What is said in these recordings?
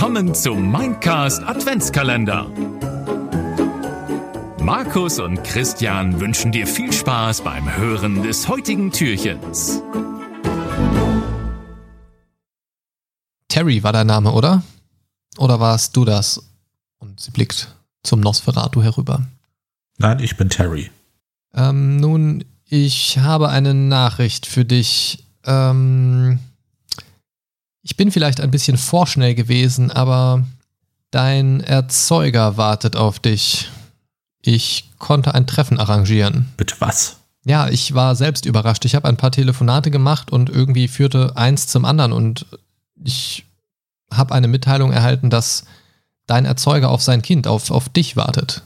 Willkommen zum Mindcast Adventskalender. Markus und Christian wünschen dir viel Spaß beim Hören des heutigen Türchens. Terry war dein Name, oder? Oder warst du das? Und sie blickt zum Nosferatu herüber. Nein, ich bin Terry. Ähm, nun, ich habe eine Nachricht für dich. Ähm, ich bin vielleicht ein bisschen vorschnell gewesen, aber dein Erzeuger wartet auf dich. Ich konnte ein Treffen arrangieren. Bitte was? Ja, ich war selbst überrascht. Ich habe ein paar Telefonate gemacht und irgendwie führte eins zum anderen und ich habe eine Mitteilung erhalten, dass dein Erzeuger auf sein Kind, auf, auf dich wartet.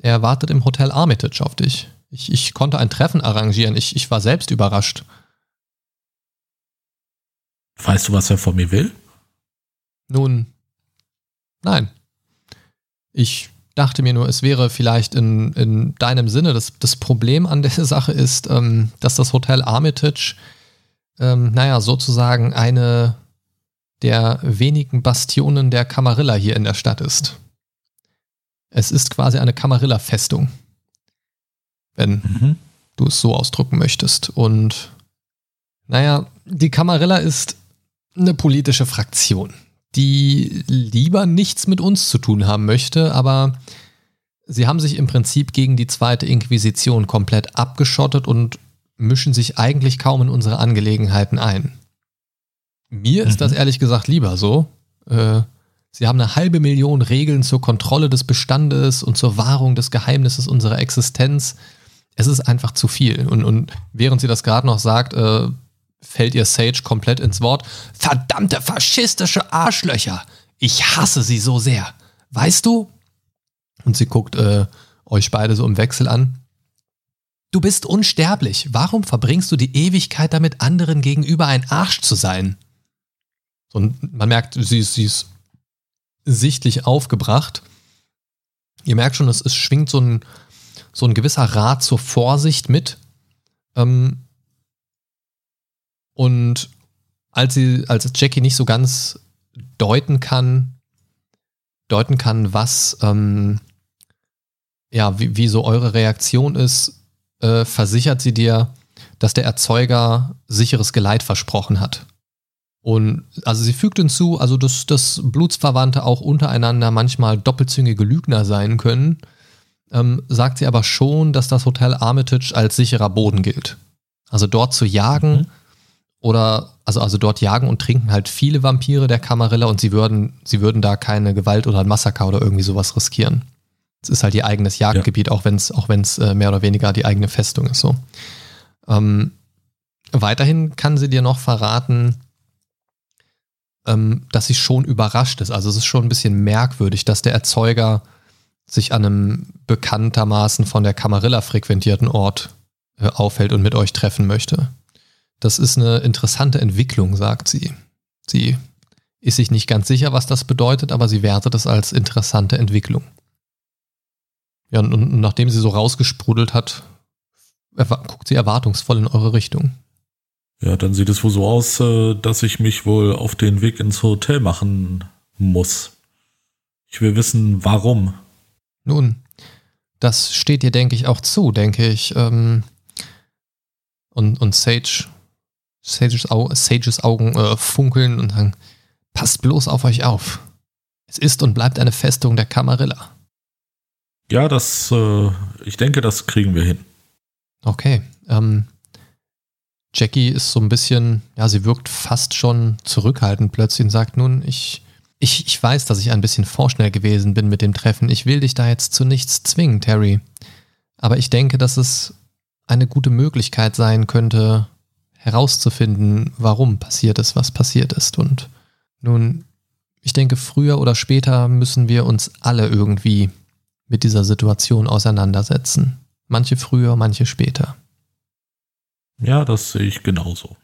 Er wartet im Hotel Armitage auf dich. Ich, ich konnte ein Treffen arrangieren. Ich, ich war selbst überrascht. Weißt du, was er von mir will? Nun, nein. Ich dachte mir nur, es wäre vielleicht in, in deinem Sinne. Das, das Problem an der Sache ist, ähm, dass das Hotel Armitage, ähm, naja, sozusagen eine der wenigen Bastionen der Camarilla hier in der Stadt ist. Es ist quasi eine Camarilla-Festung, wenn mhm. du es so ausdrücken möchtest. Und naja, die Camarilla ist eine politische Fraktion, die lieber nichts mit uns zu tun haben möchte, aber sie haben sich im Prinzip gegen die zweite Inquisition komplett abgeschottet und mischen sich eigentlich kaum in unsere Angelegenheiten ein. Mir mhm. ist das mhm. ehrlich gesagt lieber so. Äh, sie haben eine halbe Million Regeln zur Kontrolle des Bestandes und zur Wahrung des Geheimnisses unserer Existenz. Es ist einfach zu viel. Und, und während sie das gerade noch sagt, äh, fällt ihr Sage komplett ins Wort. Verdammte faschistische Arschlöcher! Ich hasse sie so sehr. Weißt du? Und sie guckt äh, euch beide so im Wechsel an. Du bist unsterblich. Warum verbringst du die Ewigkeit damit, anderen gegenüber ein Arsch zu sein? Und man merkt, sie ist, sie ist sichtlich aufgebracht. Ihr merkt schon, es, es schwingt so ein, so ein gewisser Rat zur Vorsicht mit. Ähm, und als sie, als Jackie nicht so ganz deuten kann, deuten kann, was, ähm, ja, wie, wie so eure Reaktion ist, äh, versichert sie dir, dass der Erzeuger sicheres Geleit versprochen hat. Und also sie fügt hinzu, also dass, dass Blutsverwandte auch untereinander manchmal doppelzüngige Lügner sein können, ähm, sagt sie aber schon, dass das Hotel Armitage als sicherer Boden gilt. Also dort zu jagen mhm. Oder also, also dort jagen und trinken halt viele Vampire der Kamarilla und sie würden, sie würden da keine Gewalt oder ein Massaker oder irgendwie sowas riskieren. Es ist halt ihr eigenes Jagdgebiet, ja. auch wenn es auch wenn's, äh, mehr oder weniger die eigene Festung ist. So. Ähm, weiterhin kann sie dir noch verraten, ähm, dass sie schon überrascht ist. Also es ist schon ein bisschen merkwürdig, dass der Erzeuger sich an einem bekanntermaßen von der Camarilla frequentierten Ort äh, aufhält und mit euch treffen möchte. Das ist eine interessante Entwicklung, sagt sie. Sie ist sich nicht ganz sicher, was das bedeutet, aber sie wertet es als interessante Entwicklung. Ja, und, und nachdem sie so rausgesprudelt hat, guckt sie erwartungsvoll in eure Richtung. Ja, dann sieht es wohl so aus, äh, dass ich mich wohl auf den Weg ins Hotel machen muss. Ich will wissen, warum. Nun, das steht dir, denke ich, auch zu, denke ich. Ähm, und, und Sage, Sages, Au Sages Augen äh, funkeln und sagen, passt bloß auf euch auf. Es ist und bleibt eine Festung der Camarilla. Ja, das, äh, ich denke, das kriegen wir hin. Okay. Ähm, Jackie ist so ein bisschen, ja, sie wirkt fast schon zurückhaltend plötzlich und sagt, nun, ich, ich, ich weiß, dass ich ein bisschen vorschnell gewesen bin mit dem Treffen. Ich will dich da jetzt zu nichts zwingen, Terry. Aber ich denke, dass es eine gute Möglichkeit sein könnte, herauszufinden, warum passiert ist, was passiert ist. Und nun, ich denke, früher oder später müssen wir uns alle irgendwie mit dieser Situation auseinandersetzen. Manche früher, manche später. Ja, das sehe ich genauso.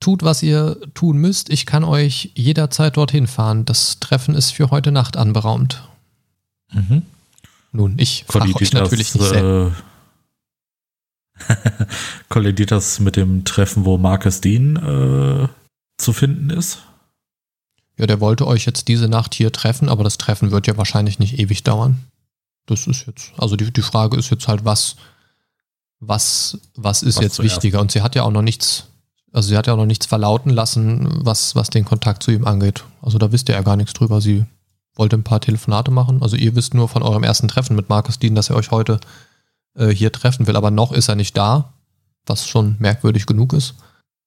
Tut, was ihr tun müsst. Ich kann euch jederzeit dorthin fahren. Das Treffen ist für heute Nacht anberaumt. Mhm. Nun, ich frage euch natürlich nicht äh, Kollidiert das mit dem Treffen, wo Marcus Dean äh, zu finden ist? ja, der wollte euch jetzt diese Nacht hier treffen, aber das Treffen wird ja wahrscheinlich nicht ewig dauern. Das ist jetzt, also die, die Frage ist jetzt halt, was, was, was ist Was jetzt zuerst? wichtiger? Und sie hat ja auch noch nichts, also sie hat ja auch noch nichts verlauten lassen, was, was den Kontakt zu ihm angeht. Also da wisst ihr ja gar nichts drüber. Sie wollte ein paar Telefonate machen. Also ihr wisst nur von eurem ersten Treffen mit Markus Dean, dass er euch heute äh, hier treffen will, aber noch ist er nicht da, was schon merkwürdig genug ist.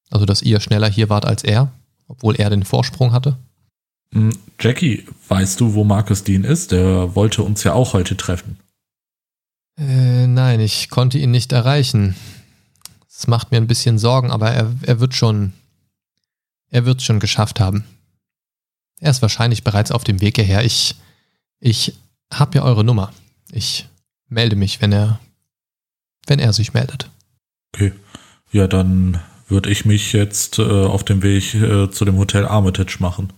Also dass ihr schneller hier wart als er, obwohl er den Vorsprung hatte. Hm, Jackie, weißt du, wo Markus Dean ist? Der wollte uns ja auch heute treffen. Äh, nein, ich konnte ihn nicht erreichen. Es macht mir ein bisschen Sorgen, aber er, er wird schon, er wird es schon geschafft haben. Er ist wahrscheinlich bereits auf dem Weg hierher. Ich, ich habe ja eure Nummer. Ich melde mich, wenn er, wenn er sich meldet. Okay. Ja, dann würde ich mich jetzt äh, auf dem Weg äh, zu dem Hotel Armitage machen.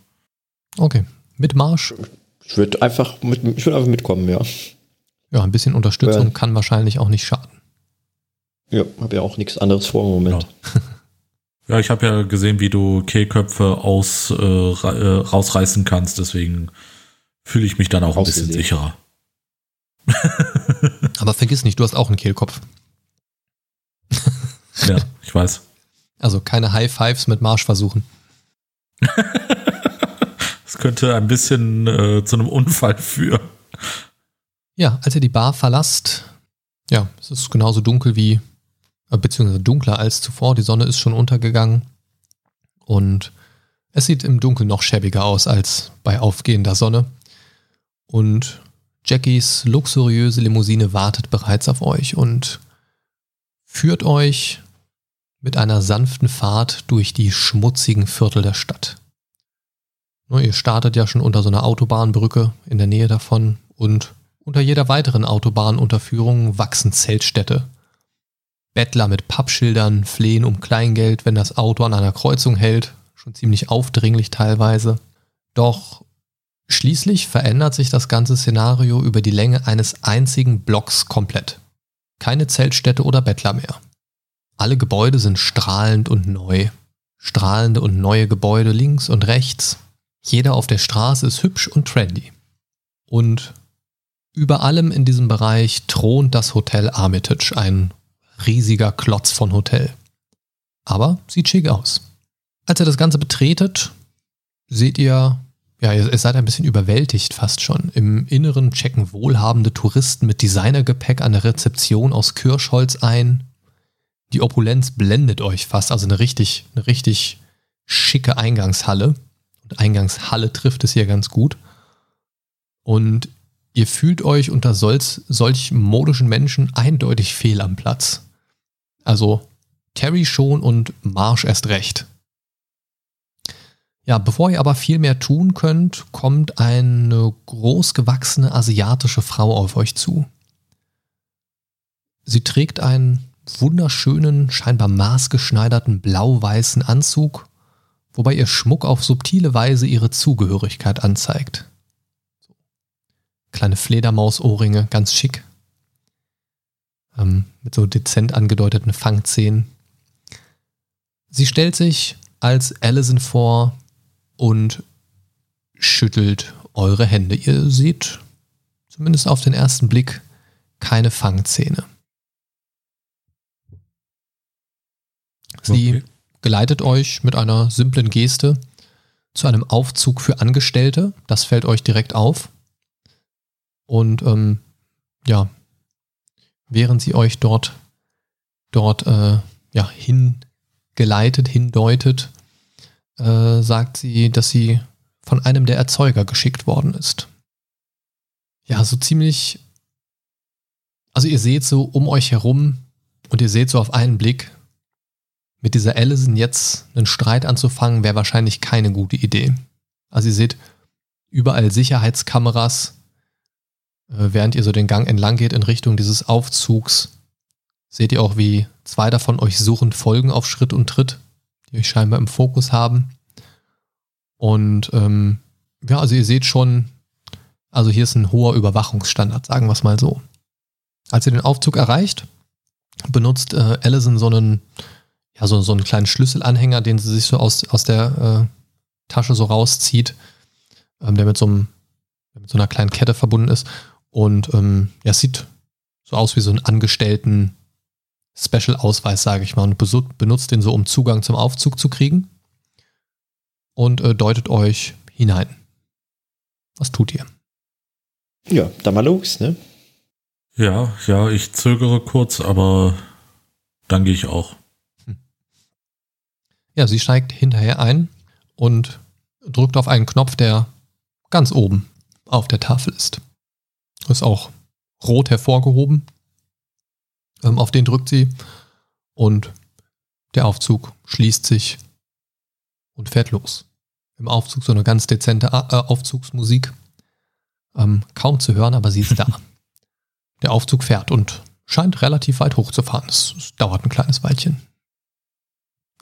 Okay. Mit Marsch. Ich würde einfach, mit, ich würd einfach mitkommen, ja. Ja, ein bisschen Unterstützung Ja. kann wahrscheinlich auch nicht schaden. Ja, habe ja auch nichts anderes vor im Moment. Ja, ich habe ja gesehen, wie du Kehlköpfe aus, äh, äh, rausreißen kannst, deswegen fühle ich mich dann auch ein bisschen sicherer. Aber vergiss nicht, du hast auch einen Kehlkopf. Ja, ich weiß. Also keine High Fives mit Marsch versuchen. Es könnte ein bisschen äh, zu einem Unfall führen. Ja, als ihr die Bar verlasst, ja, es ist genauso dunkel wie, äh, beziehungsweise dunkler als zuvor. Die Sonne ist schon untergegangen und es sieht im Dunkeln noch schäbiger aus als bei aufgehender Sonne. Und Jackies luxuriöse Limousine wartet bereits auf euch und führt euch mit einer sanften Fahrt durch die schmutzigen Viertel der Stadt. Nur ihr startet ja schon unter so einer Autobahnbrücke in der Nähe davon und unter jeder weiteren Autobahnunterführung wachsen Zeltstädte. Bettler mit Pappschildern flehen um Kleingeld, wenn das Auto an einer Kreuzung hält, schon ziemlich aufdringlich teilweise. Doch schließlich verändert sich das ganze Szenario über die Länge eines einzigen Blocks komplett. Keine Zeltstädte oder Bettler mehr. Alle Gebäude sind strahlend und neu. Strahlende und neue Gebäude links und rechts. Jeder auf der Straße ist hübsch und trendy. Und über allem in diesem Bereich thront das Hotel Armitage, ein riesiger Klotz von Hotel. Aber sieht schick aus. Als ihr das Ganze betretet, seht ihr, ja, ihr, ihr seid ein bisschen überwältigt fast schon. Im Inneren checken wohlhabende Touristen mit Designergepäck an der Rezeption aus Kirschholz ein. Die Opulenz blendet euch fast, also eine richtig, eine richtig schicke Eingangshalle. Und Eingangshalle trifft es hier ganz gut. Und ihr fühlt euch unter solch, solch modischen Menschen eindeutig fehl am Platz. Also Terry schon und Marsh erst recht. Ja, bevor ihr aber viel mehr tun könnt, kommt eine großgewachsene asiatische Frau auf euch zu. Sie trägt einen wunderschönen, scheinbar maßgeschneiderten blau-weißen Anzug, wobei ihr Schmuck auf subtile Weise ihre Zugehörigkeit anzeigt. Kleine Fledermausohrringe, ganz schick. Ähm, mit so dezent angedeuteten Fangzähnen. Sie stellt sich als Allison vor und schüttelt eure Hände. Ihr seht, zumindest auf den ersten Blick, keine Fangzähne. Sie Okay. geleitet euch mit einer simplen Geste zu einem Aufzug für Angestellte. Das fällt euch direkt auf. Und ähm, ja, während sie euch dort, dort äh, ja, hingeleitet, hindeutet, äh, sagt sie, dass sie von einem der Erzeuger geschickt worden ist. Ja, so ziemlich. Also ihr seht so um euch herum und ihr seht so auf einen Blick, mit dieser Allison jetzt einen Streit anzufangen, wäre wahrscheinlich keine gute Idee. Also ihr seht überall Sicherheitskameras, äh, während ihr so den Gang entlang geht in Richtung dieses Aufzugs. Seht ihr auch, wie zwei davon euch suchend folgen auf Schritt und Tritt, euch scheinbar im Fokus haben. Und ähm, ja, also ihr seht schon, also hier ist ein hoher Überwachungsstandard, sagen wir es mal so. Als ihr den Aufzug erreicht, benutzt äh, Allison so einen, ja, so, so einen kleinen Schlüsselanhänger, den sie sich so aus, aus der, Tasche so rauszieht, ähm, der mit so, einem, mit so einer kleinen Kette verbunden ist. Und ähm, ja, es sieht so aus wie so ein Angestellten Special-Ausweis, sage ich mal, und benutzt den so, um Zugang zum Aufzug zu kriegen. Und äh, deutet euch hinein. Was tut ihr? Ja, dann mal los, ne? Ja, ja, ich zögere kurz, aber dann gehe ich auch. Hm. Ja, sie steigt hinterher ein und drückt auf einen Knopf, der ganz oben auf der Tafel ist. Ist auch rot hervorgehoben. Ähm, auf den drückt sie und der Aufzug schließt sich und fährt los. Im Aufzug so eine ganz dezente äh, Aufzugsmusik. Ähm, kaum zu hören, aber sie ist da. der Aufzug fährt und scheint relativ weit hochzufahren. Es, es dauert ein kleines Weilchen.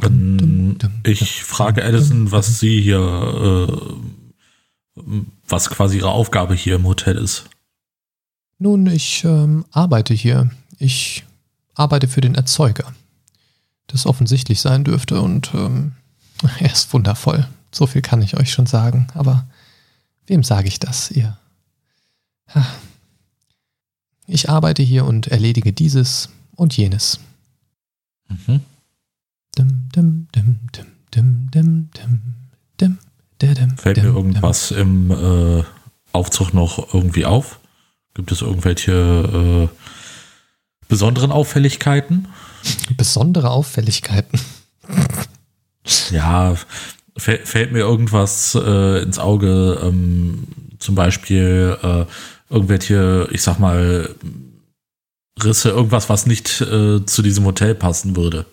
Ähm, ich frage Edison, was sie hier, äh, was quasi ihre Aufgabe hier im Hotel ist. Nun, ich ähm, arbeite hier. Ich arbeite für den Erzeuger. Das offensichtlich sein dürfte und ähm, er ist wundervoll. So viel kann ich euch schon sagen. Aber wem sage ich das, ihr? Ich arbeite hier und erledige dieses und jenes. Mhm. Fällt mir irgendwas im äh, Aufzug noch irgendwie auf? Gibt es irgendwelche äh, besonderen Auffälligkeiten? Besondere Auffälligkeiten. ja, fällt mir irgendwas äh, ins Auge, ähm, zum Beispiel äh, irgendwelche, ich sag mal, Risse, irgendwas, was nicht äh, zu diesem Hotel passen würde.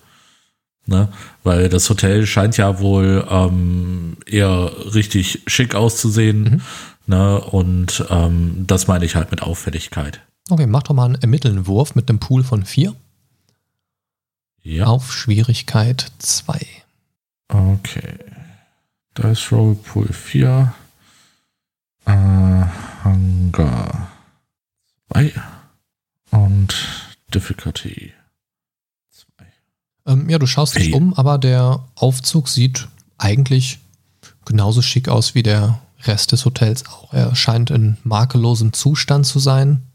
Ne? Weil das Hotel scheint ja wohl ähm, eher richtig schick auszusehen. Mhm. Ne? Und ähm, das meine ich halt mit Auffälligkeit. Okay, mach doch mal einen Ermittelnwurf mit einem Pool von vier. Ja. Auf Schwierigkeit 2. Okay. Dice Roll Pool 4. Äh, Hunger 2. Und Difficulty 2. Ähm, ja, du schaust dich um, aber der Aufzug sieht eigentlich genauso schick aus wie der Rest des Hotels auch. Er scheint in makellosem Zustand zu sein.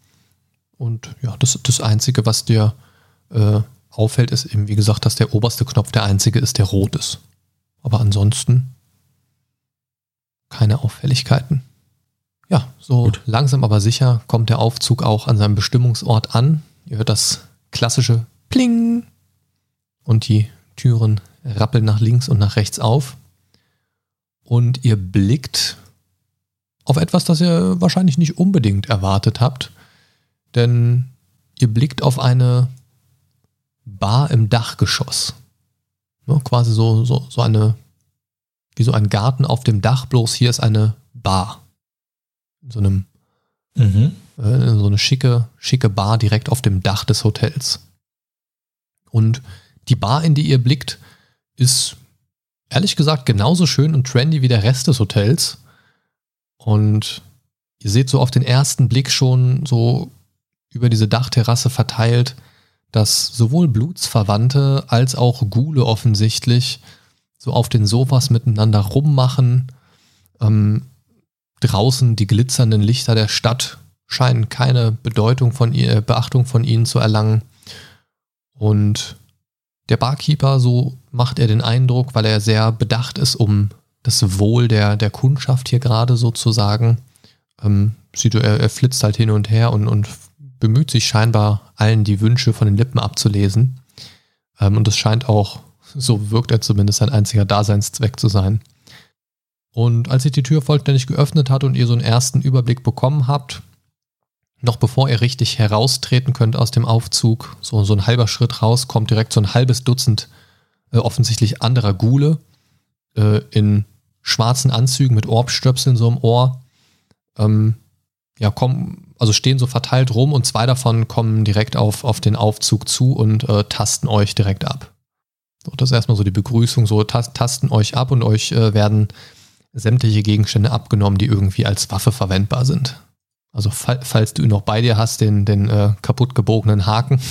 Und ja, das, das Einzige, was dir äh, auffällt, ist eben, wie gesagt, dass der oberste Knopf der einzige ist, der rot ist. Aber ansonsten keine Auffälligkeiten. Ja, so Gut. langsam aber sicher kommt der Aufzug auch an seinem Bestimmungsort an. Ihr hört das klassische Pling und die Türen rappeln nach links und nach rechts auf. Und ihr blickt auf etwas, das ihr wahrscheinlich nicht unbedingt erwartet habt. Denn ihr blickt auf eine Bar im Dachgeschoss. Ja, quasi so, so, so eine, wie so ein Garten auf dem Dach, bloß hier ist eine Bar. In so einem, mhm. äh, so eine schicke, schicke Ar direkt auf dem Dach des Hotels. Und die Bar, in die ihr blickt, ist ehrlich gesagt genauso schön und trendy wie der Rest des Hotels. Und ihr seht so auf den ersten Blick schon so über diese Dachterrasse verteilt, dass sowohl Blutsverwandte als auch Gule offensichtlich so auf den Sofas miteinander rummachen. Ähm, draußen die glitzernden Lichter der Stadt scheinen keine Bedeutung von ihr, Beachtung von ihnen zu erlangen. Und der Barkeeper, so macht er den Eindruck, weil er sehr bedacht ist um das Wohl der, der Kundschaft hier gerade sozusagen. Ähm, er, er flitzt halt hin und her und, und bemüht sich scheinbar, allen die Wünsche von den Lippen abzulesen. Ähm, und es scheint auch, so wirkt er zumindest, sein einziger Daseinszweck zu sein. Und als sich die Tür vollständig geöffnet hat und ihr so einen ersten Überblick bekommen habt, noch bevor ihr richtig heraustreten könnt aus dem Aufzug, so, so ein halber Schritt raus, kommt direkt so ein halbes Dutzend äh, offensichtlich anderer Gule äh, in schwarzen Anzügen mit Orbstöpseln so im Ohr. Ähm, ja, kommen, also stehen so verteilt rum und zwei davon kommen direkt auf, auf den Aufzug zu und äh, tasten euch direkt ab. So, das ist erstmal so die Begrüßung, so tasten euch ab und euch äh, werden sämtliche Gegenstände abgenommen, die irgendwie als Waffe verwendbar sind. Also fall, falls du ihn noch bei dir hast, den, den äh, kaputt gebogenen Haken,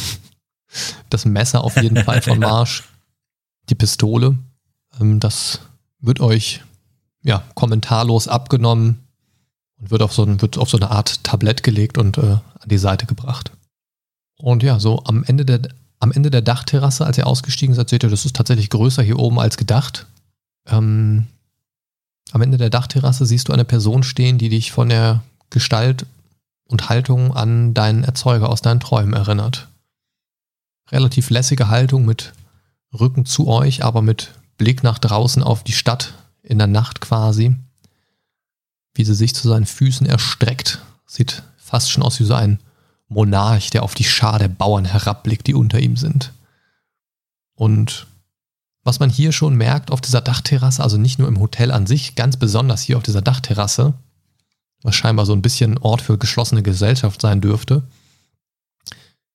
das Messer auf jeden Fall von Marsch, die Pistole, ähm, das wird euch ja, kommentarlos abgenommen und wird auf so, ein, wird auf so eine Art Tablett gelegt und äh, an die Seite gebracht. Und ja, so am Ende der, am Ende der Dachterrasse, als ihr ausgestiegen seid, seht ihr, das ist tatsächlich größer hier oben als gedacht. Ähm, am Ende der Dachterrasse siehst du eine Person stehen, die dich von der Gestalt und Haltung an deinen Erzeuger aus deinen Träumen erinnert. Relativ lässige Haltung mit Rücken zu euch, aber mit Blick nach draußen auf die Stadt in der Nacht quasi. Wie sie sich zu seinen Füßen erstreckt. Sieht fast schon aus wie so ein Monarch, der auf die Schar der Bauern herabblickt, die unter ihm sind. Und was man hier schon merkt auf dieser Dachterrasse, also nicht nur im Hotel an sich, ganz besonders hier auf dieser Dachterrasse, was scheinbar so ein bisschen Ort für geschlossene Gesellschaft sein dürfte.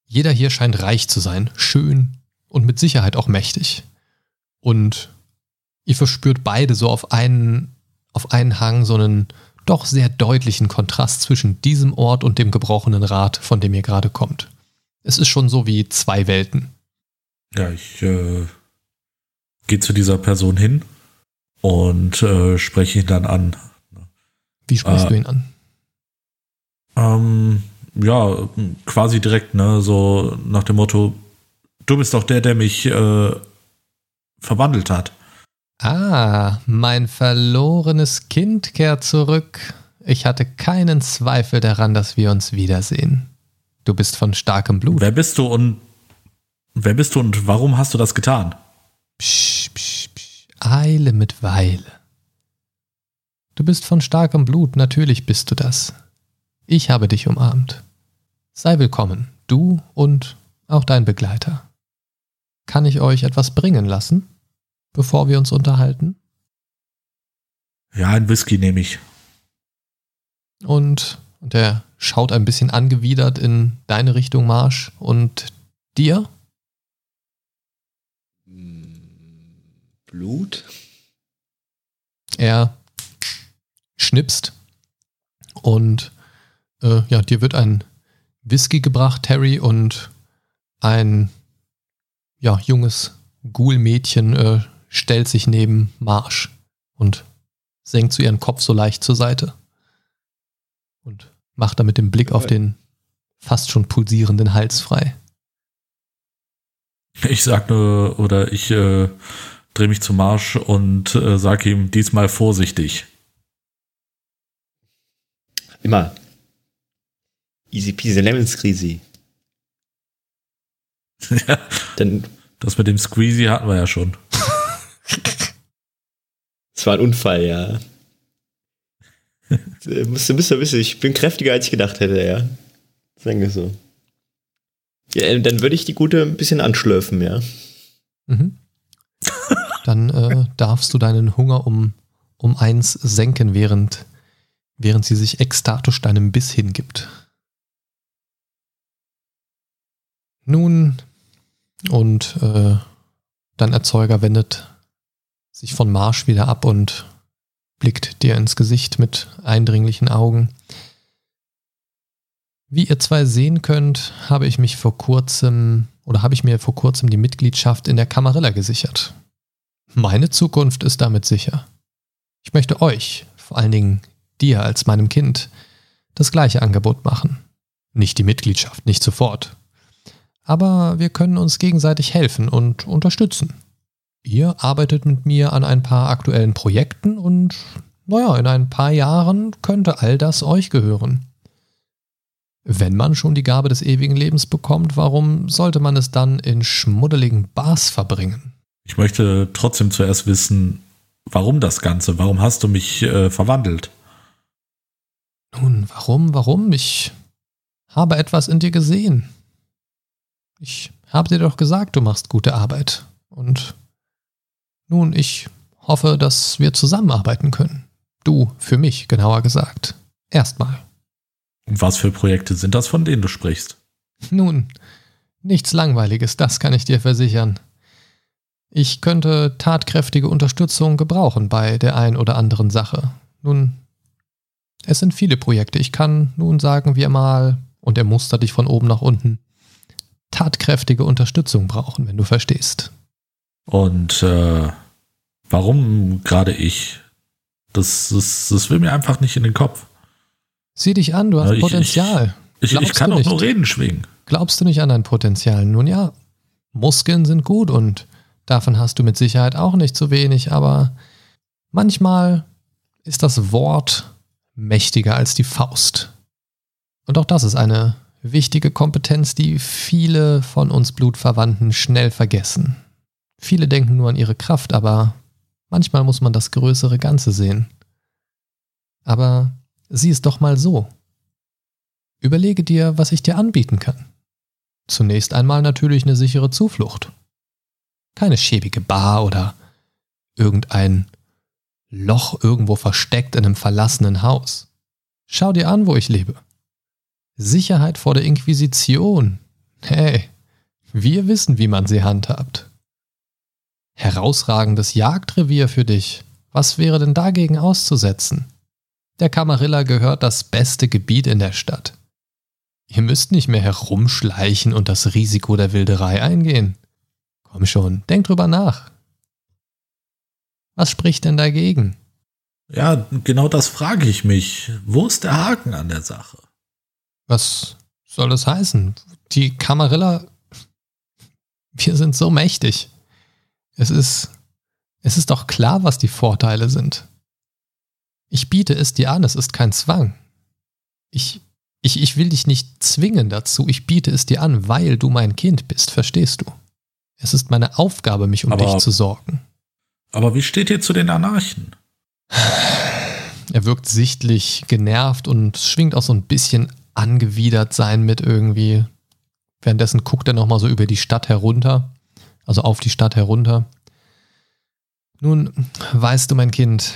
Jeder hier scheint reich zu sein, schön und mit Sicherheit auch mächtig. Und ihr verspürt beide so auf einen, auf einen Hang so einen doch sehr deutlichen Kontrast zwischen diesem Ort und dem gebrochenen Rad, von dem ihr gerade kommt. Es ist schon so wie zwei Welten. Ja, ich äh, gehe zu dieser Person hin und äh, spreche ihn dann an. Wie sprichst äh, du ihn an? Ähm, ja, quasi direkt, ne, so nach dem Motto, du bist doch der, der mich äh, verwandelt hat. Ah, mein verlorenes Kind kehrt zurück. Ich hatte keinen Zweifel daran, dass wir uns wiedersehen. Du bist von starkem Blut. Wer bist du und wer bist du und warum hast du das getan? Psch, psch, psch. Eile mit Weile. Du bist von starkem Blut, natürlich bist du das. Ich habe dich umarmt. Sei willkommen, du und auch dein Begleiter. Kann ich euch etwas bringen lassen, bevor wir uns unterhalten? Ja, ein Whisky nehme ich. Und, und er schaut ein bisschen angewidert in deine Richtung, Marsch. Und dir? Blut? Er schnipst und äh, ja, dir wird ein Whisky gebracht, Terry, und ein ja, junges Ghoul-Mädchen äh, stellt sich neben Marsch und senkt zu ihren Kopf so leicht zur Seite und macht damit den Blick auf den fast schon pulsierenden Hals frei. Ich sag nur, oder ich äh, drehe mich zum Marsch und äh, sage ihm diesmal vorsichtig. Immer. Easy peasy lemon squeezy. ja, Dann, das mit dem Squeezy hatten wir ja schon. Es war ein Unfall, ja. Musst du wissen, ich bin kräftiger, als ich gedacht hätte, ja. Sagen wir so. Ja, dann würde ich die Gute ein bisschen anschlürfen, ja. Mhm. Dann äh, darfst du deinen Hunger um, um eins senken, während, während sie sich ekstatisch deinem Biss hingibt. Nun, und äh, dein Erzeuger wendet sich von Marsch wieder ab und blickt dir ins Gesicht mit eindringlichen Augen. Wie ihr zwei sehen könnt, habe ich mich vor kurzem oder habe ich mir vor kurzem die Mitgliedschaft in der Camarilla gesichert. Meine Zukunft ist damit sicher. Ich möchte euch, vor allen Dingen dir als meinem Kind, das gleiche Angebot machen. Nicht die Mitgliedschaft, nicht sofort. Aber wir können uns gegenseitig helfen und unterstützen. Ihr arbeitet mit mir an ein paar aktuellen Projekten und, naja, in ein paar Jahren könnte all das euch gehören. Wenn man schon die Gabe des ewigen Lebens bekommt, warum sollte man es dann in schmuddeligen Bars verbringen? Ich möchte trotzdem zuerst wissen, warum das Ganze? Warum hast du mich äh, verwandelt? Nun, warum, warum? Ich habe etwas in dir gesehen. Ich habe dir doch gesagt, du machst gute Arbeit. Und nun, ich hoffe, dass wir zusammenarbeiten können. Du für mich, genauer gesagt. Erstmal. Was für Projekte sind das, von denen du sprichst? Nun, nichts Langweiliges, das kann ich dir versichern. Ich könnte tatkräftige Unterstützung gebrauchen bei der ein oder anderen Sache. Nun, es sind viele Projekte. Ich kann nun sagen wir mal, und er mustert dich von oben nach unten, tatkräftige Unterstützung brauchen, wenn du verstehst. Und äh, warum gerade ich? Das, das, das will mir einfach nicht in den Kopf. Sieh dich an, du hast ich, Potenzial. Ich, ich, ich kann doch nur Reden schwingen. Glaubst du nicht an dein Potenzial? Nun ja, Muskeln sind gut und davon hast du mit Sicherheit auch nicht zu wenig, aber manchmal ist das Wort mächtiger als die Faust. Und auch das ist eine wichtige Kompetenz, die viele von uns Blutverwandten schnell vergessen. Viele denken nur an ihre Kraft, aber manchmal muss man das größere Ganze sehen. Aber sieh es doch mal so. Überlege dir, was ich dir anbieten kann. Zunächst einmal natürlich eine sichere Zuflucht. Keine schäbige Bar oder irgendein Loch irgendwo versteckt in einem verlassenen Haus. Schau dir an, wo ich lebe. Sicherheit vor der Inquisition. Hey, wir wissen, wie man sie handhabt. Herausragendes Jagdrevier für dich. Was wäre denn dagegen auszusetzen? Der Camarilla gehört das beste Gebiet in der Stadt. Ihr müsst nicht mehr herumschleichen und das Risiko der Wilderei eingehen. Komm schon, denk drüber nach. Was spricht denn dagegen? Ja, genau das frage ich mich. Wo ist der Haken an der Sache? Was soll das heißen? Die Camarilla, wir sind so mächtig. Es ist, es ist doch klar, was die Vorteile sind. Ich biete es dir an, es ist kein Zwang. Ich, ich, ich will dich nicht zwingen dazu, ich biete es dir an, weil du mein Kind bist, verstehst du? Es ist meine Aufgabe, mich um aber, dich zu sorgen. Aber wie steht ihr zu den Anarchen? Er wirkt sichtlich genervt und schwingt auch so ein bisschen angewidert sein mit irgendwie. Währenddessen guckt er nochmal so über die Stadt herunter, also auf die Stadt herunter. Nun, weißt du, mein Kind,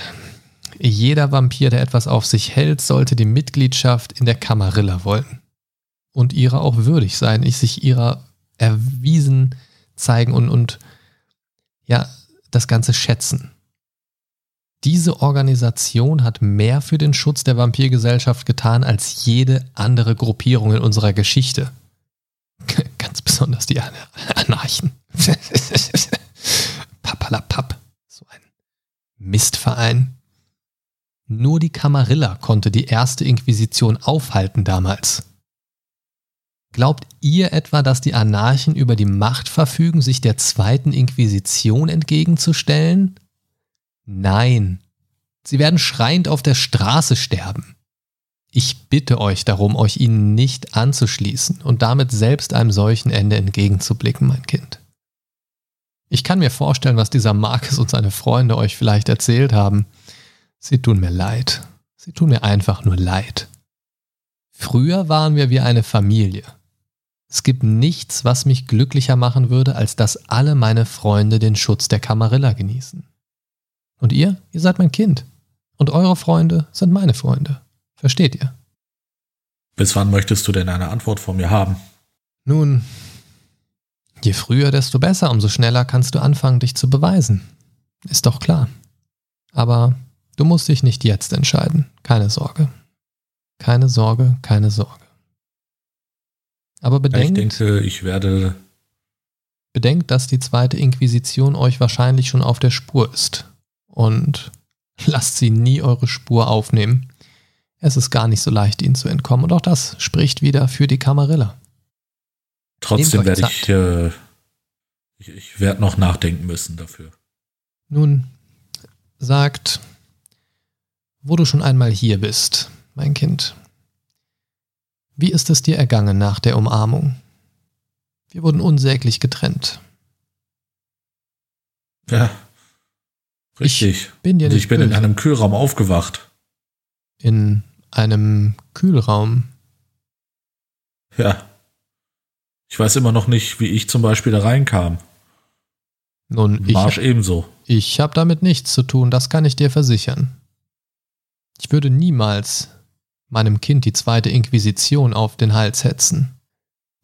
jeder Vampir, der etwas auf sich hält, sollte die Mitgliedschaft in der Kamarilla wollen. Und ihrer auch würdig sein, ich sich ihrer erwiesen zeigen und, und ja, das Ganze schätzen. Diese Organisation hat mehr für den Schutz der Vampirgesellschaft getan als jede andere Gruppierung in unserer Geschichte. Ganz besonders die Anarchen. Papalapap. So ein Mistverein. Nur die Camarilla konnte die erste Inquisition aufhalten damals. Glaubt ihr etwa, dass die Anarchen über die Macht verfügen, sich der zweiten Inquisition entgegenzustellen? Nein, sie werden schreiend auf der Straße sterben. Ich bitte euch darum, euch ihnen nicht anzuschließen und damit selbst einem solchen Ende entgegenzublicken, mein Kind. Ich kann mir vorstellen, was dieser Marcus und seine Freunde euch vielleicht erzählt haben. Sie tun mir leid. Sie tun mir einfach nur leid. Früher waren wir wie eine Familie. Es gibt nichts, was mich glücklicher machen würde, als dass alle meine Freunde den Schutz der Camarilla genießen. Und ihr, ihr seid mein Kind. Und eure Freunde sind meine Freunde. Versteht ihr? Bis wann möchtest du denn eine Antwort von mir haben? Nun, je früher, desto besser, umso schneller kannst du anfangen, dich zu beweisen. Ist doch klar. Aber du musst dich nicht jetzt entscheiden. Keine Sorge. Keine Sorge, keine Sorge. Aber bedenkt. Ich denke, ich werde. Bedenkt, dass die zweite Inquisition euch wahrscheinlich schon auf der Spur ist und lasst sie nie eure Spur aufnehmen. Es ist gar nicht so leicht, ihnen zu entkommen. Und auch das spricht wieder für die Kamarilla. Trotzdem werde ich, äh, ich, ich werde noch nachdenken müssen dafür. Nun, sagt, wo du schon einmal hier bist, mein Kind. Wie ist es dir ergangen nach der Umarmung? Wir wurden unsäglich getrennt. Ja, Richtig. Ich bin, dir nicht ich bin in einem Kühlraum aufgewacht. In einem Kühlraum? Ja. Ich weiß immer noch nicht, wie ich zum Beispiel da reinkam. Nun, Marsch ich, ebenso. Ich habe damit nichts zu tun, das kann ich dir versichern. Ich würde niemals meinem Kind die zweite Inquisition auf den Hals hetzen.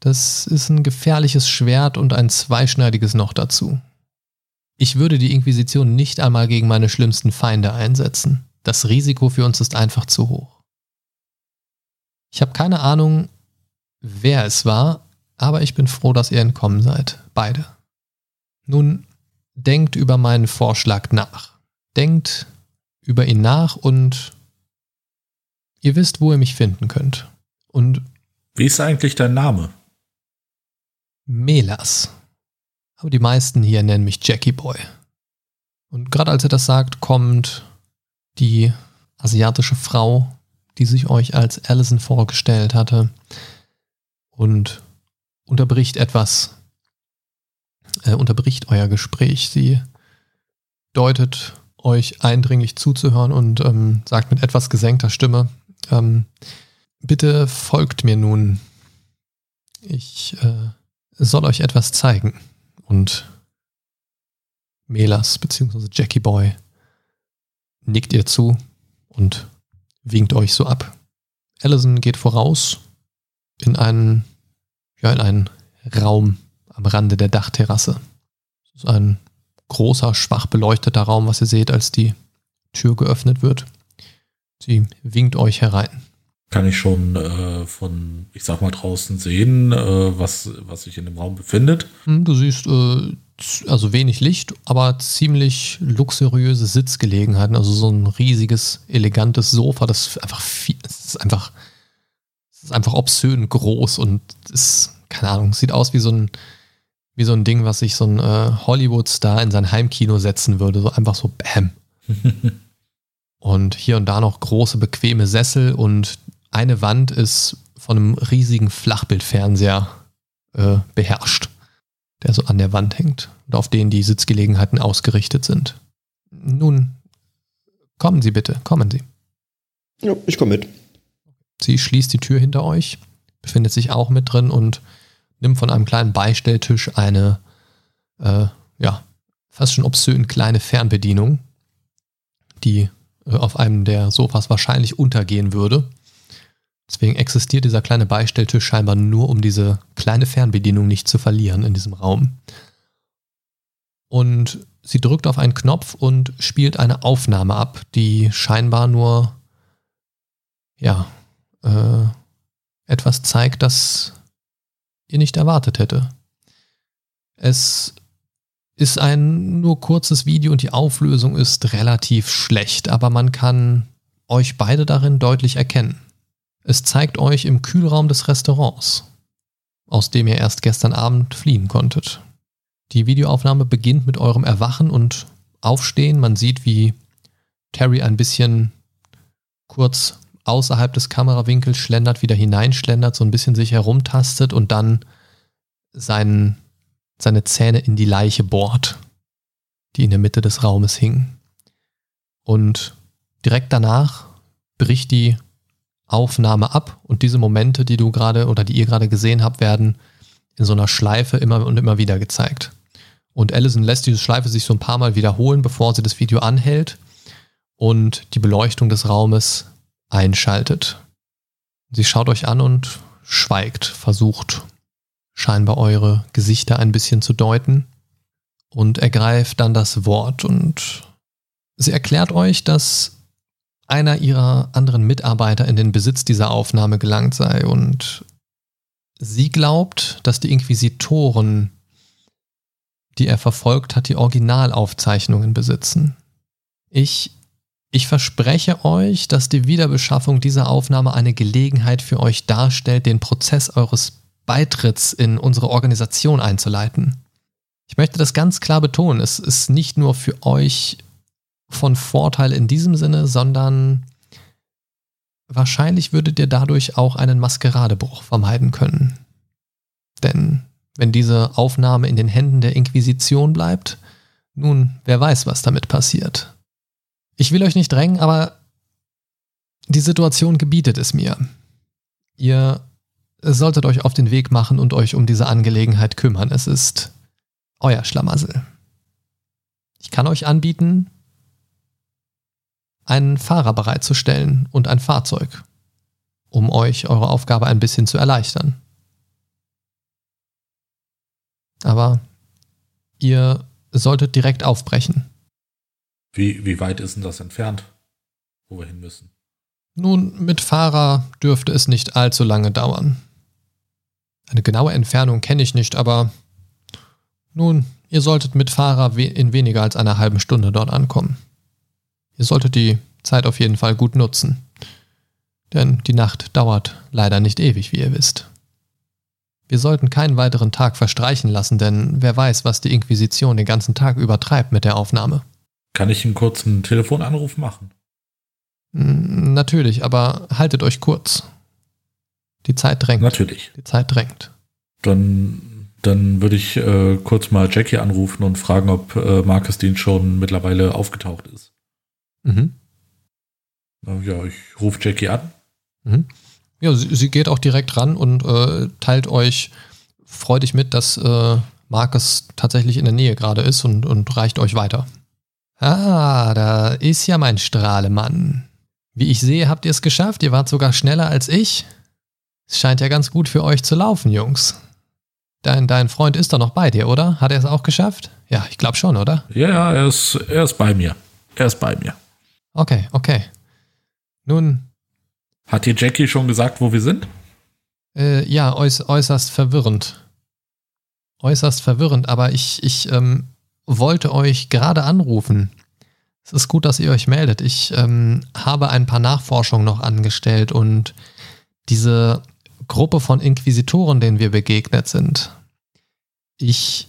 Das ist ein gefährliches Schwert und ein zweischneidiges noch dazu. Ich würde die Inquisition nicht einmal gegen meine schlimmsten Feinde einsetzen. Das Risiko für uns ist einfach zu hoch. Ich habe keine Ahnung, wer es war, aber ich bin froh, dass ihr entkommen seid. Beide. Nun, denkt über meinen Vorschlag nach. Denkt über ihn nach und ihr wisst, wo ihr mich finden könnt. Und Wie ist eigentlich dein Name? Melas. Aber die meisten hier nennen mich Jackie Boy. Und gerade als er das sagt, kommt die asiatische Frau, die sich euch als Allison vorgestellt hatte, und unterbricht etwas, äh, unterbricht euer Gespräch. Sie deutet euch eindringlich zuzuhören und ähm, sagt mit etwas gesenkter Stimme, ähm, bitte folgt mir nun. Ich äh, soll euch etwas zeigen. Und Melas bzw. Jackie Boy nickt ihr zu und winkt euch so ab. Allison geht voraus in einen, ja, in einen Raum am Rande der Dachterrasse. Es ist ein großer, schwach beleuchteter Raum, was ihr seht, als die Tür geöffnet wird. Sie winkt euch herein. Kann ich schon äh, von, ich sag mal, draußen sehen, äh, was, was sich in dem Raum befindet? Hm, Du siehst äh, also wenig Licht, aber ziemlich luxuriöse Sitzgelegenheiten. Also so ein riesiges, elegantes Sofa, das einfach viel, es ist einfach, es ist einfach obszön groß und ist, keine Ahnung, sieht aus wie so ein, wie so ein Ding, was sich so ein äh, Hollywood-Star in sein Heimkino setzen würde. So einfach so Bam. Und hier und da noch große, bequeme Sessel und eine Wand ist von einem riesigen Flachbildfernseher äh, beherrscht, der so an der Wand hängt und auf den die Sitzgelegenheiten ausgerichtet sind. Nun, kommen Sie bitte, kommen Sie. Ja, ich komme mit. Sie schließt die Tür hinter euch, befindet sich auch mit drin und nimmt von einem kleinen Beistelltisch eine, äh, ja, fast schon obszön kleine Fernbedienung, die äh, auf einem der Sofas wahrscheinlich untergehen würde. Deswegen existiert dieser kleine Beistelltisch scheinbar nur, um diese kleine Fernbedienung nicht zu verlieren in diesem Raum. Und sie drückt auf einen Knopf und spielt eine Aufnahme ab, die scheinbar nur, ja, äh, etwas zeigt, das ihr nicht erwartet hätte. Es ist ein nur kurzes Video und die Auflösung ist relativ schlecht, aber man kann euch beide darin deutlich erkennen. Es zeigt euch im Kühlraum des Restaurants, aus dem ihr erst gestern Abend fliehen konntet. Die Videoaufnahme beginnt mit eurem Erwachen und Aufstehen. Man sieht, wie Terry ein bisschen kurz außerhalb des Kamerawinkels schlendert, wieder hineinschlendert, so ein bisschen sich herumtastet und dann seinen, seine Zähne in die Leiche bohrt, die in der Mitte des Raumes hing. Und direkt danach bricht die Aufnahme ab und diese Momente, die du gerade oder die ihr gerade gesehen habt, werden in so einer Schleife immer und immer wieder gezeigt. Und Allison lässt diese Schleife sich so ein paar Mal wiederholen, bevor sie das Video anhält und die Beleuchtung des Raumes einschaltet. Sie schaut euch an und schweigt, versucht scheinbar eure Gesichter ein bisschen zu deuten und ergreift dann das Wort und sie erklärt euch, dass einer ihrer anderen Mitarbeiter in den Besitz dieser Aufnahme gelangt sei und sie glaubt, dass die Inquisitoren, die er verfolgt hat, die Originalaufzeichnungen besitzen. Ich ich verspreche euch, dass die Wiederbeschaffung dieser Aufnahme eine Gelegenheit für euch darstellt, den Prozess eures Beitritts in unsere Organisation einzuleiten. Ich möchte das ganz klar betonen. Es ist nicht nur für euch von Vorteil in diesem Sinne, sondern wahrscheinlich würdet ihr dadurch auch einen Maskeradebruch vermeiden können. Denn wenn diese Aufnahme in den Händen der Inquisition bleibt, nun, wer weiß, was damit passiert. Ich will euch nicht drängen, aber die Situation gebietet es mir. Ihr solltet euch auf den Weg machen und euch um diese Angelegenheit kümmern. Es ist euer Schlamassel. Ich kann euch anbieten, einen Fahrer bereitzustellen und ein Fahrzeug, um euch eure Aufgabe ein bisschen zu erleichtern. Aber ihr solltet direkt aufbrechen. Wie, wie weit ist denn das entfernt, wo wir hin müssen? Nun, mit Fahrer dürfte es nicht allzu lange dauern. Eine genaue Entfernung kenne ich nicht, aber nun, ihr solltet mit Fahrer we in weniger als einer halben Stunde dort ankommen. Ihr solltet die Zeit auf jeden Fall gut nutzen. Denn die Nacht dauert leider nicht ewig, wie ihr wisst. Wir sollten keinen weiteren Tag verstreichen lassen, denn wer weiß, was die Inquisition den ganzen Tag übertreibt mit der Aufnahme. Kann ich einen kurzen Telefonanruf machen? Hm, natürlich, aber haltet euch kurz. Die Zeit drängt. Natürlich. Die Zeit drängt. Dann, dann würde ich äh, kurz mal Jackie anrufen und fragen, ob äh, Marcus Dean schon mittlerweile aufgetaucht ist. Mhm. Ja, ich rufe Jackie an. Mhm. Ja, sie, sie, geht auch direkt ran und äh, teilt euch freudig mit, dass äh, Marcus tatsächlich in der Nähe gerade ist und, und reicht euch weiter. Ah, da ist ja mein Strahlemann. Wie ich sehe, habt ihr es geschafft. Ihr wart sogar schneller als ich. Es scheint ja ganz gut für euch zu laufen, Jungs. Dein, dein Freund ist doch noch bei dir, oder? Hat er es auch geschafft? Ja, ich glaube schon, oder? Ja, ja, er ist, er ist bei mir. Er ist bei mir. Okay, okay. Nun. Hat dir Jackie schon gesagt, wo wir sind? Äh, ja, äuß, äußerst verwirrend. Äußerst verwirrend, aber ich, ich ähm, wollte euch gerade anrufen. Es ist gut, dass ihr euch meldet. Ich ähm, habe ein paar Nachforschungen noch angestellt und diese Gruppe von Inquisitoren, denen wir begegnet sind. Ich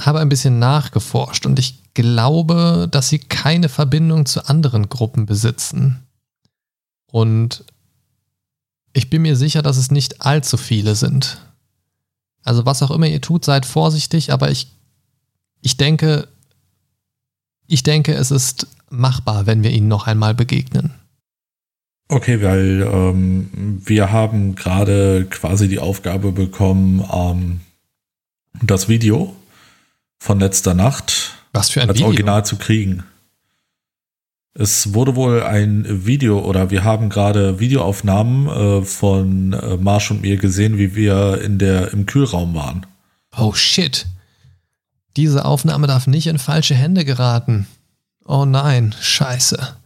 habe ein bisschen nachgeforscht und ich glaube, dass sie keine Verbindung zu anderen Gruppen besitzen. Und ich bin mir sicher, dass es nicht allzu viele sind. Also was auch immer ihr tut, seid vorsichtig, aber ich, ich denke, ich denke, es ist machbar, wenn wir ihnen noch einmal begegnen. Okay, weil ähm, wir haben gerade quasi die Aufgabe bekommen, ähm, das Video von letzter Nacht Was für ein als Video? Original zu kriegen. Es wurde wohl ein Video oder wir haben gerade Videoaufnahmen äh, von äh, Marsch und mir gesehen, wie wir in der im Kühlraum waren. Oh shit. Diese Aufnahme darf nicht in falsche Hände geraten. Oh nein, scheiße.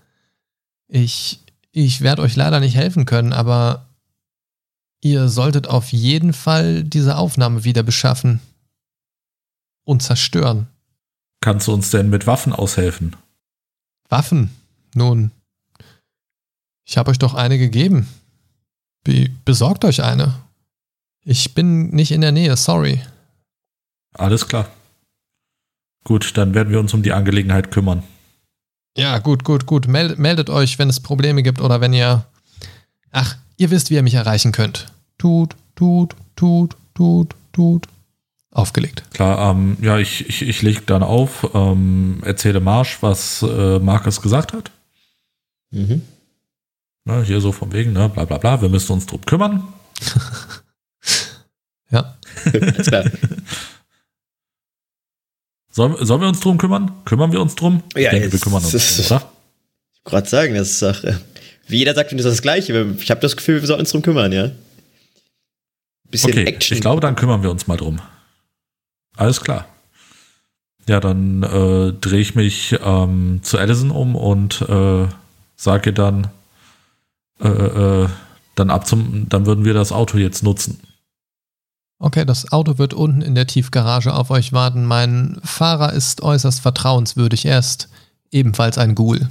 Ich, ich werde euch leider nicht helfen können, aber ihr solltet auf jeden Fall diese Aufnahme wieder beschaffen und zerstören. Kannst du uns denn mit Waffen aushelfen? Waffen? Nun, ich habe euch doch eine gegeben. Be besorgt euch eine. Ich bin nicht in der Nähe, sorry. Alles klar. Gut, dann werden wir uns um die Angelegenheit kümmern. Ja, gut, gut, gut. Meldet, meldet euch, wenn es Probleme gibt oder wenn ihr. Ach, ihr wisst, wie ihr mich erreichen könnt. Tut, tut, tut, tut, tut. Aufgelegt. Klar, ähm, ja, ich, ich, ich lege dann auf, ähm, erzähle Marsch, was äh, Markus gesagt hat. Mhm. Ne, hier so von wegen, ne, bla bla bla, wir müssen uns drum kümmern. Ja. Sollen, sollen wir uns drum kümmern? Kümmern wir uns drum? Ich Ja, denke, wir jetzt- kümmern uns drum, oder? gerade sagen, das ist auch, äh, wie jeder sagt, das ist das Gleiche. Ich habe das Gefühl, wir sollten uns drum kümmern, ja. Bisschen Okay, Action. ich glaube, dann kümmern wir uns mal drum. Alles klar. Ja, dann äh, drehe ich mich ähm, zu Allison um und äh, sage ihr dann, äh, äh, dann ab zum, dann würden wir das Auto jetzt nutzen. Okay, das Auto wird unten in der Tiefgarage auf euch warten. Mein Fahrer ist äußerst vertrauenswürdig. Er ist ebenfalls ein Ghoul.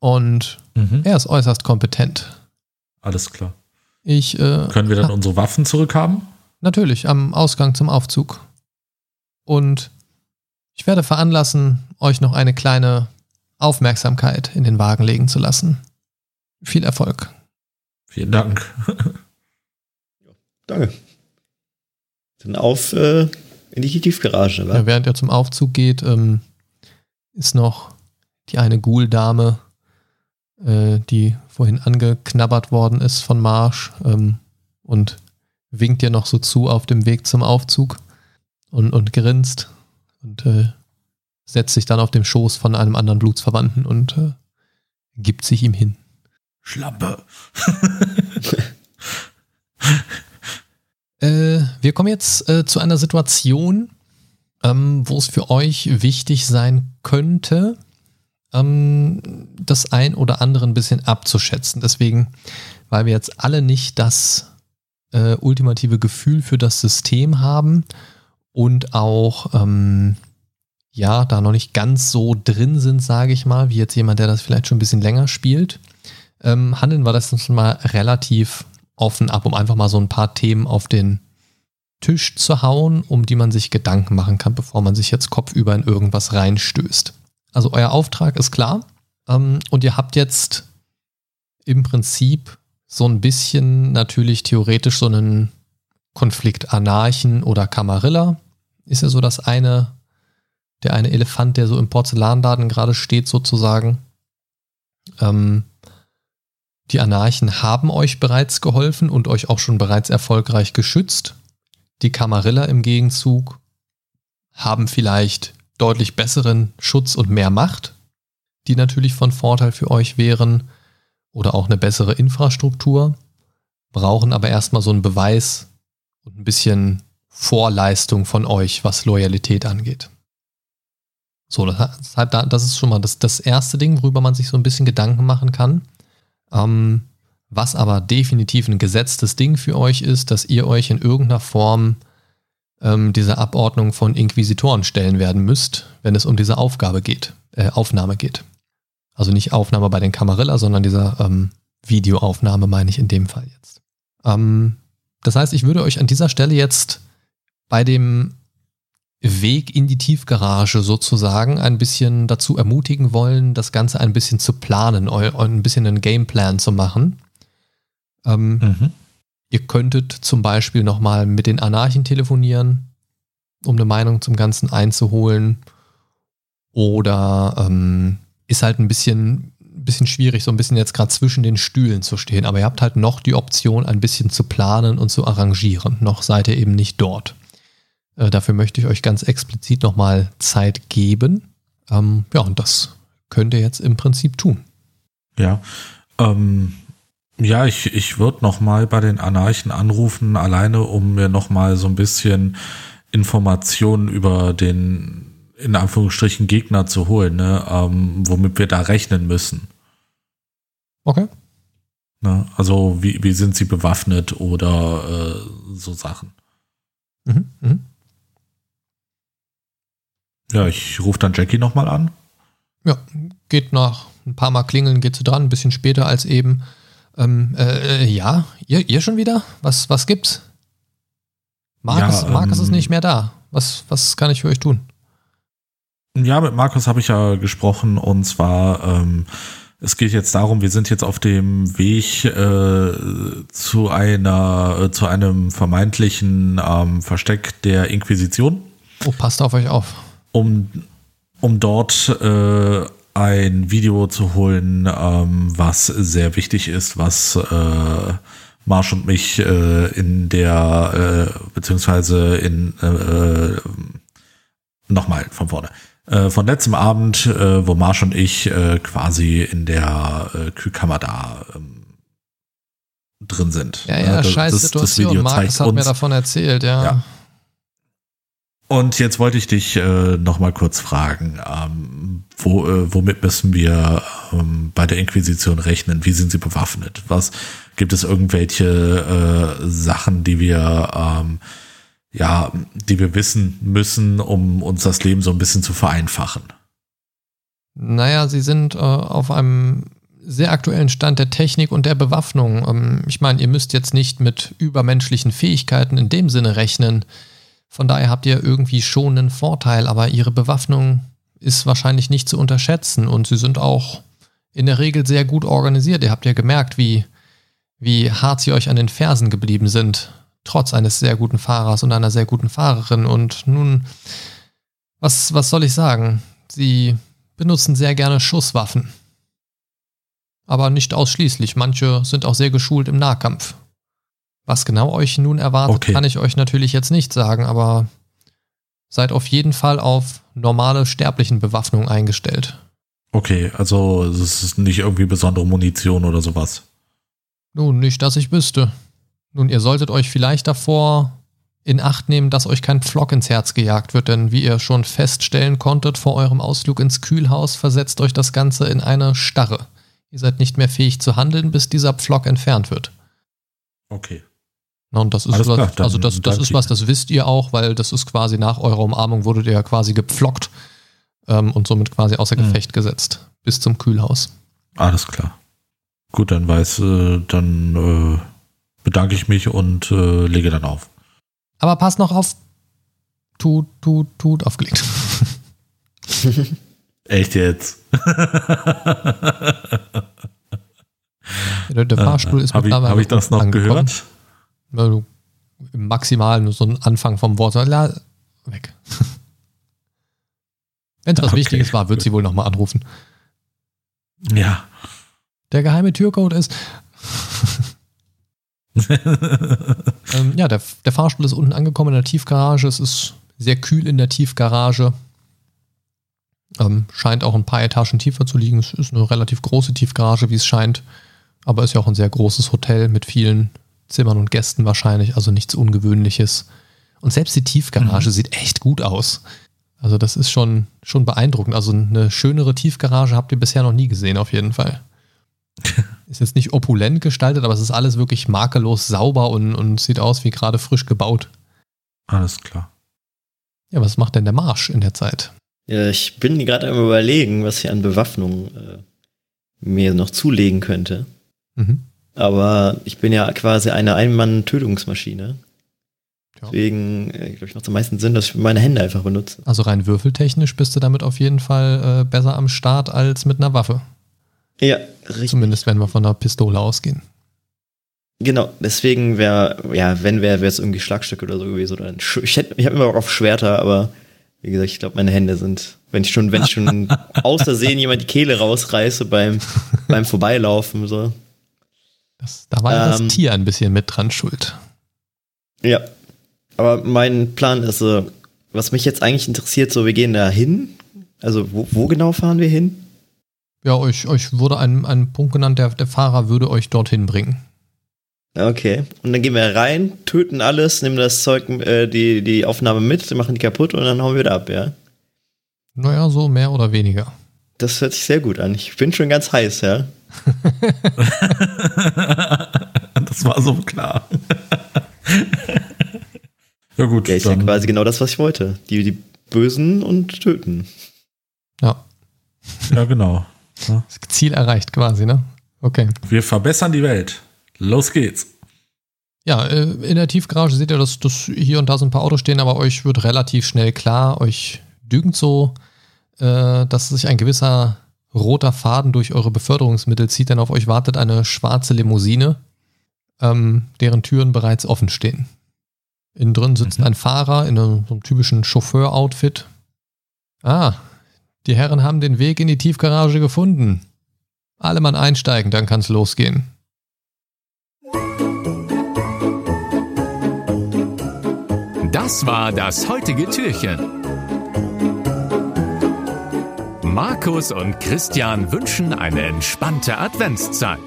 Und er ist äußerst kompetent. Alles klar. Ich, äh, Können wir dann unsere Waffen zurückhaben? Natürlich, am Ausgang zum Aufzug. Und ich werde veranlassen, euch noch eine kleine Aufmerksamkeit in den Wagen legen zu lassen. Viel Erfolg. Vielen Dank. Danke. Dann auf äh, in die Tiefgarage? Ja, während er zum Aufzug geht, ähm, ist noch die eine Ghoul-Dame, äh, die vorhin angeknabbert worden ist von Marsch ähm, und winkt dir noch so zu auf dem Weg zum Aufzug und, und grinst und äh, setzt sich dann auf dem Schoß von einem anderen Blutsverwandten und äh, gibt sich ihm hin. Schlampe. Äh, wir kommen jetzt äh, zu einer Situation, ähm, wo es für euch wichtig sein könnte, ähm, das ein oder andere ein bisschen abzuschätzen. Deswegen, weil wir jetzt alle nicht das äh, ultimative Gefühl für das System haben und auch ähm, ja, da noch nicht ganz so drin sind, sage ich mal, wie jetzt jemand, der das vielleicht schon ein bisschen länger spielt, ähm, handeln wir das schon mal relativ offen ab, um einfach mal so ein paar Themen auf den Tisch zu hauen, um die man sich Gedanken machen kann, bevor man sich jetzt kopfüber in irgendwas reinstößt. Also euer Auftrag ist klar ähm, und ihr habt jetzt im Prinzip so ein bisschen natürlich theoretisch so einen Konflikt Anarchen oder Kamarilla. Ist ja so das eine, der eine Elefant, der so im Porzellanladen gerade steht sozusagen. Ähm, die Anarchen haben euch bereits geholfen und euch auch schon bereits erfolgreich geschützt. Die Kamarilla im Gegenzug haben vielleicht deutlich besseren Schutz und mehr Macht, die natürlich von Vorteil für euch wären, oder auch eine bessere Infrastruktur, brauchen aber erstmal so einen Beweis und ein bisschen Vorleistung von euch, was Loyalität angeht. So, das, ist schon mal das, das erste Ding, worüber man sich so ein bisschen Gedanken machen kann. Ähm, was aber definitiv ein gesetztes Ding für euch ist, dass ihr euch in irgendeiner Form ähm, dieser Abordnung von Inquisitoren stellen werden müsst, wenn es um diese Aufgabe geht, äh, Aufnahme geht. Also nicht Aufnahme bei den Kamarilla, sondern dieser ähm, Videoaufnahme meine ich in dem Fall jetzt. Ähm, das heißt, ich würde euch an dieser Stelle jetzt bei dem Weg in die Tiefgarage sozusagen ein bisschen dazu ermutigen wollen, das Ganze ein bisschen zu planen, ein bisschen einen Gameplan zu machen. Ähm, mhm. Ihr könntet zum Beispiel nochmal mit den Anarchen telefonieren, um eine Meinung zum Ganzen einzuholen. Oder ähm, ist halt ein bisschen, bisschen schwierig, so ein bisschen jetzt gerade zwischen den Stühlen zu stehen. Aber ihr habt halt noch die Option, ein bisschen zu planen und zu arrangieren. Noch seid ihr eben nicht dort. Äh, dafür möchte ich euch ganz explizit nochmal Zeit geben. Ähm, ja, und das könnt ihr jetzt im Prinzip tun. Ja, ähm, ja, ich, ich würde nochmal bei den Anarchen anrufen, alleine um mir nochmal so ein bisschen Informationen über den, in Anführungsstrichen, Gegner zu holen, ne, ähm, womit wir da rechnen müssen. Okay. Ne, also wie, wie sind sie bewaffnet oder äh, so Sachen. Mhm, mh. Ja, ich rufe dann Jackie nochmal an. Ja, geht nach ein paar Mal klingeln, geht sie dran, ein bisschen später als eben. Ähm, äh, ja, ihr, ihr schon wieder? Was, was gibt's? Markus, ja, Markus ähm, ist nicht mehr da. Was, was kann ich für euch tun? Ja, mit Markus habe ich ja gesprochen und zwar, ähm, es geht jetzt darum, wir sind jetzt auf dem Weg äh, zu einer, äh, zu einem vermeintlichen ähm, Versteck der Inquisition. Oh, passt auf euch auf. Um, um dort äh, ein Video zu holen, ähm, was sehr wichtig ist, was äh, Marsch und mich äh, in der, äh, beziehungsweise in, äh, äh nochmal von vorne. Äh, von letztem Abend, äh, wo Marsch und ich quasi in der Kühlkammer da ähm, drin sind. Ja, ja, das, scheiß Situation. Das Video Markus hat uns, mir davon erzählt, ja. ja. Und jetzt wollte ich dich äh, noch mal kurz fragen, ähm, wo, äh, womit müssen wir ähm, bei der Inquisition rechnen? Wie sind sie bewaffnet? Was gibt es irgendwelche äh, Sachen, die wir ähm, ja, die wir wissen müssen, um uns das Leben so ein bisschen zu vereinfachen? Naja, sie sind äh, auf einem sehr aktuellen Stand der Technik und der Bewaffnung. Ähm, ich meine, ihr müsst jetzt nicht mit übermenschlichen Fähigkeiten in dem Sinne rechnen. Von daher habt ihr irgendwie schon einen Vorteil, aber ihre Bewaffnung ist wahrscheinlich nicht zu unterschätzen und sie sind auch in der Regel sehr gut organisiert. Ihr habt ja gemerkt, wie, wie hart sie euch an den Fersen geblieben sind, trotz eines sehr guten Fahrers und einer sehr guten Fahrerin. Und nun, was, was soll ich sagen? Sie benutzen sehr gerne Schusswaffen. Aber nicht ausschließlich. Manche sind auch sehr geschult im Nahkampf. Was genau euch nun erwartet, okay. kann ich euch natürlich jetzt nicht sagen, aber seid auf jeden Fall auf normale sterblichen Bewaffnung eingestellt. Okay, also es ist nicht irgendwie besondere Munition oder sowas. Nun, nicht, dass ich wüsste. Nun, ihr solltet euch vielleicht davor in Acht nehmen, dass euch kein Pflock ins Herz gejagt wird, denn wie ihr schon feststellen konntet vor eurem Ausflug ins Kühlhaus, versetzt euch das Ganze in eine Starre. Ihr seid nicht mehr fähig zu handeln, bis dieser Pflock entfernt wird. Okay. Und das ist was, also das, das ist was, das wisst ihr auch, weil das ist quasi nach eurer Umarmung wurdet ihr ja quasi gepflockt. ähm, und somit quasi außer Mhm. Gefecht gesetzt bis zum Kühlhaus. Alles klar. Gut, dann weiß, äh, dann äh, bedanke ich mich und äh, lege dann auf. Aber pass noch auf. Tut, tut, tut, aufgelegt. Echt jetzt? Der, der Fahrstuhl ist Habe ich, mittlerweile hab ich das noch angekommen. gehört? Du- Maximal nur so ein Anfang vom Wort. La, weg. Wenn es was Okay, Wichtiges war, wird gut. sie wohl nochmal anrufen. Ja. Der geheime Türcode ist. ähm, ja, der, der Fahrstuhl ist unten angekommen in der Tiefgarage. Es ist sehr kühl in der Tiefgarage. Ähm, scheint auch ein paar Etagen tiefer zu liegen. Es ist eine relativ große Tiefgarage, wie es scheint. Aber ist ja auch ein sehr großes Hotel mit vielen Zimmern und Gästen wahrscheinlich. Also nichts Ungewöhnliches. Und selbst die Tiefgarage sieht echt gut aus. Also das ist schon, schon beeindruckend. Also eine schönere Tiefgarage habt ihr bisher noch nie gesehen, auf jeden Fall. Ist jetzt nicht opulent gestaltet, aber es ist alles wirklich makellos sauber und, und sieht aus wie gerade frisch gebaut. Alles klar. Ja, was macht denn der Marsch in der Zeit? Ja, ich bin gerade am überlegen, was ich an Bewaffnung äh, mir noch zulegen könnte. Mhm. Aber ich bin ja quasi eine Einmann-Tötungsmaschine. Deswegen, äh, glaube ich, macht es am meisten Sinn, dass ich meine Hände einfach benutze. Also rein würfeltechnisch bist du damit auf jeden Fall äh, besser am Start als mit einer Waffe. Ja, richtig. Zumindest wenn wir von einer Pistole ausgehen. Genau, deswegen wäre, ja, wenn wäre, wäre es irgendwie Schlagstücke oder so gewesen. Oder ein Sch ich hätte, ich habe immer Bock auf Schwerter, aber wie gesagt, ich glaube, meine Hände sind, wenn ich schon, wenn ich schon aus Versehen jemand die Kehle rausreiße beim, beim Vorbeilaufen, so. Das, da war ja Ähm. das Tier ein bisschen mit dran schuld. Ja. Aber mein Plan ist so, was mich jetzt eigentlich interessiert, so, wir gehen da hin. Also, wo, wo genau fahren wir hin? Ja, euch, euch wurde ein, ein Punkt genannt, der, der Fahrer würde euch dorthin bringen. Okay. Und dann gehen wir rein, töten alles, nehmen das Zeug, äh, die, die Aufnahme mit, machen die kaputt und dann hauen wir wieder ab, ja. Naja, so mehr oder weniger. Das hört sich sehr gut an. Ich bin schon ganz heiß, ja. Das war so klar. ja gut, Ja, ist ja quasi genau das, was ich wollte. Die, die Bösen und töten. Ja, ja genau. Ja. Ziel erreicht quasi, ne? Okay. Wir verbessern die Welt. Los geht's. Ja, äh, in der Tiefgarage seht ihr, dass, dass hier und da so ein paar Autos stehen, aber euch wird relativ schnell klar, euch dünkt so, äh, dass sich ein gewisser roter Faden durch eure Beförderungsmittel zieht, denn auf euch wartet eine schwarze Limousine, ähm, deren Türen bereits offen stehen. Innen drin sitzt Mhm. ein Fahrer in einem, so einem typischen Chauffeur-Outfit. Ah, die Herren haben den Weg in die Tiefgarage gefunden. Alle Mann einsteigen, dann kann's losgehen. Das war das heutige Türchen. Markus und Christian wünschen eine entspannte Adventszeit.